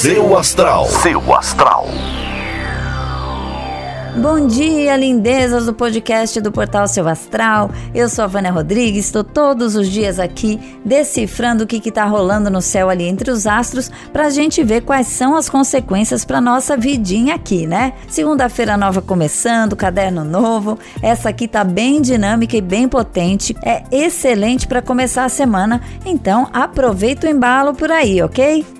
Seu astral. Seu astral. Bom dia, lindezas do podcast do Portal Seu Astral. Eu sou a Vânia Rodrigues, estou todos os dias aqui decifrando o que está rolando no céu ali entre os astros para a gente ver quais são as consequências para nossa vidinha aqui, né? Segunda-feira nova começando, caderno novo. Essa aqui tá bem dinâmica e bem potente. É excelente para começar a semana, então aproveita o embalo por aí, ok?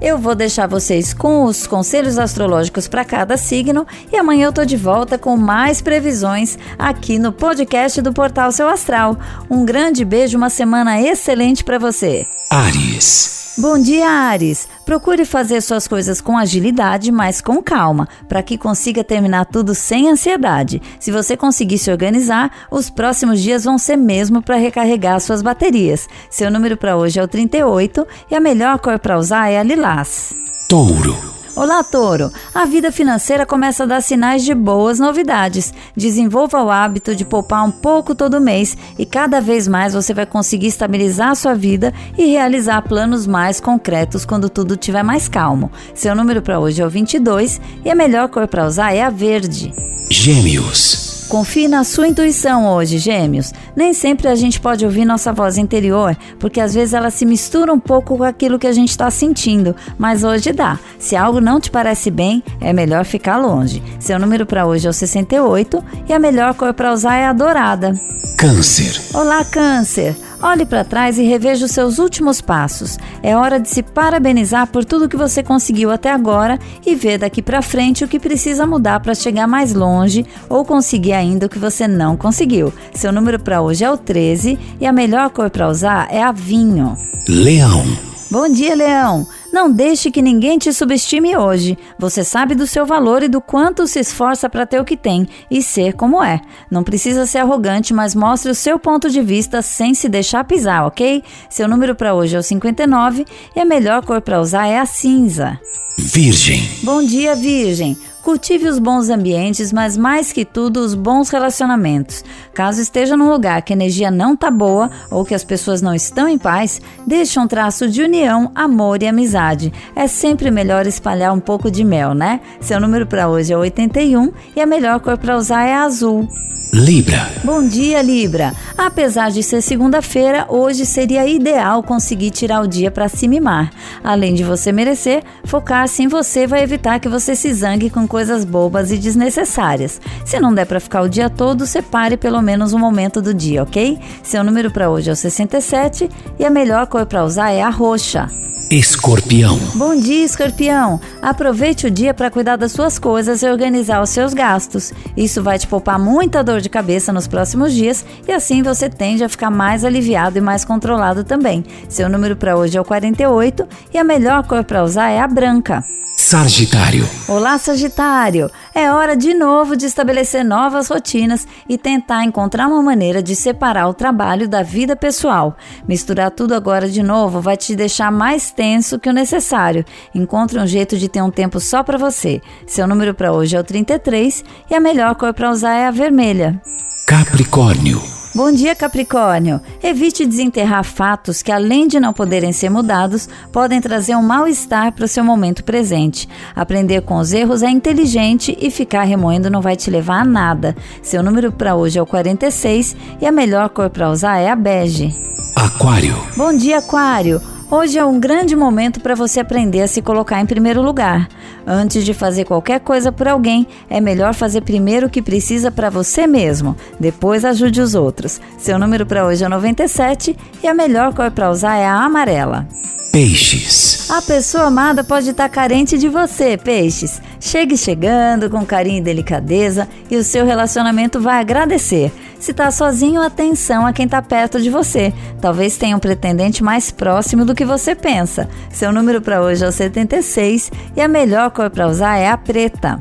Eu vou deixar vocês com os conselhos astrológicos para cada signo e amanhã eu tô de volta com mais previsões aqui no podcast do Portal Seu Astral. Um grande beijo, uma semana excelente para você. Ares. Bom dia, Ares. Procure fazer suas coisas com agilidade, mas com calma, para que consiga terminar tudo sem ansiedade. Se você conseguir se organizar, os próximos dias vão ser mesmo para recarregar suas baterias. Seu número para hoje é o 38 e a melhor cor para usar é a lilás. Touro. Olá, Touro! A vida financeira começa a dar sinais de boas novidades. Desenvolva o hábito de poupar um pouco todo mês e cada vez mais você vai conseguir estabilizar a sua vida e realizar planos mais concretos quando tudo estiver mais calmo. Seu número para hoje é o 22 e a melhor cor para usar é a verde. Gêmeos. Confie na sua intuição hoje, gêmeos. Nem sempre a gente pode ouvir nossa voz interior, porque às vezes ela se mistura um pouco com aquilo que a gente está sentindo, mas hoje dá. Se algo não te parece bem, é melhor ficar longe. Seu número para hoje é o 68 e a melhor cor para usar é a dourada. Câncer. Olá, Câncer. Olhe para trás e reveja os seus últimos passos. É hora de se parabenizar por tudo que você conseguiu até agora e ver daqui para frente o que precisa mudar para chegar mais longe ou conseguir ainda o que você não conseguiu. Seu número para hoje é o 13 e a melhor cor para usar é a vinho. Leão. Bom dia, Leão. Não deixe que ninguém te subestime hoje. Você sabe do seu valor e do quanto se esforça para ter o que tem e ser como é. Não precisa ser arrogante, mas mostre o seu ponto de vista sem se deixar pisar, ok? Seu número para hoje é o 59 e a melhor cor para usar é a cinza. Virgem. Bom dia, Virgem. Cultive os bons ambientes, mas mais que tudo, os bons relacionamentos. Caso esteja num lugar que a energia não tá boa ou que as pessoas não estão em paz, deixe um traço de união, amor e amizade. É sempre melhor espalhar um pouco de mel, né? Seu número para hoje é 81 e a melhor cor para usar é azul. Libra. Bom dia, Libra. Apesar de ser segunda-feira, hoje seria ideal conseguir tirar o dia para se mimar. Além de você merecer, focar-se em você vai evitar que você se zangue com coisas bobas e desnecessárias. Se não der para ficar o dia todo, separe pelo menos um momento do dia, ok? Seu número para hoje é o 67 e a melhor cor para usar é a roxa. Escorpião. Bom dia, Escorpião. Aproveite o dia para cuidar das suas coisas e organizar os seus gastos. Isso vai te poupar muita dor de cabeça nos próximos dias e assim você tende a ficar mais aliviado e mais controlado também. Seu número para hoje é o 48 e a melhor cor para usar é a branca. Sagitário. Olá, Sagitário! É hora de novo de estabelecer novas rotinas e tentar encontrar uma maneira de separar o trabalho da vida pessoal. Misturar tudo agora de novo vai te deixar mais tenso que o necessário. Encontre um jeito de ter um tempo só para você. Seu número para hoje é o 33 e a melhor cor para usar é a vermelha. Capricórnio. Bom dia, Capricórnio. Evite desenterrar fatos que, além de não poderem ser mudados, podem trazer um mal-estar para o seu momento presente. Aprender com os erros é inteligente e ficar remoendo não vai te levar a nada. Seu número para hoje é o 46 e a melhor cor para usar é a bege. Aquário. Bom dia, Aquário. Hoje é um grande momento para você aprender a se colocar em primeiro lugar. Antes de fazer qualquer coisa por alguém, é melhor fazer primeiro o que precisa para você mesmo. Depois ajude os outros. Seu número para hoje é 97 e a melhor cor para usar é a amarela. Peixes. A pessoa amada pode estar carente de você, peixes. Chegue chegando com carinho e delicadeza e o seu relacionamento vai agradecer. Se está sozinho, atenção a quem está perto de você. Talvez tenha um pretendente mais próximo do que você pensa. Seu número para hoje é o 76 e a melhor cor para usar é a preta.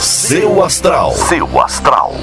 Seu astral. Seu astral.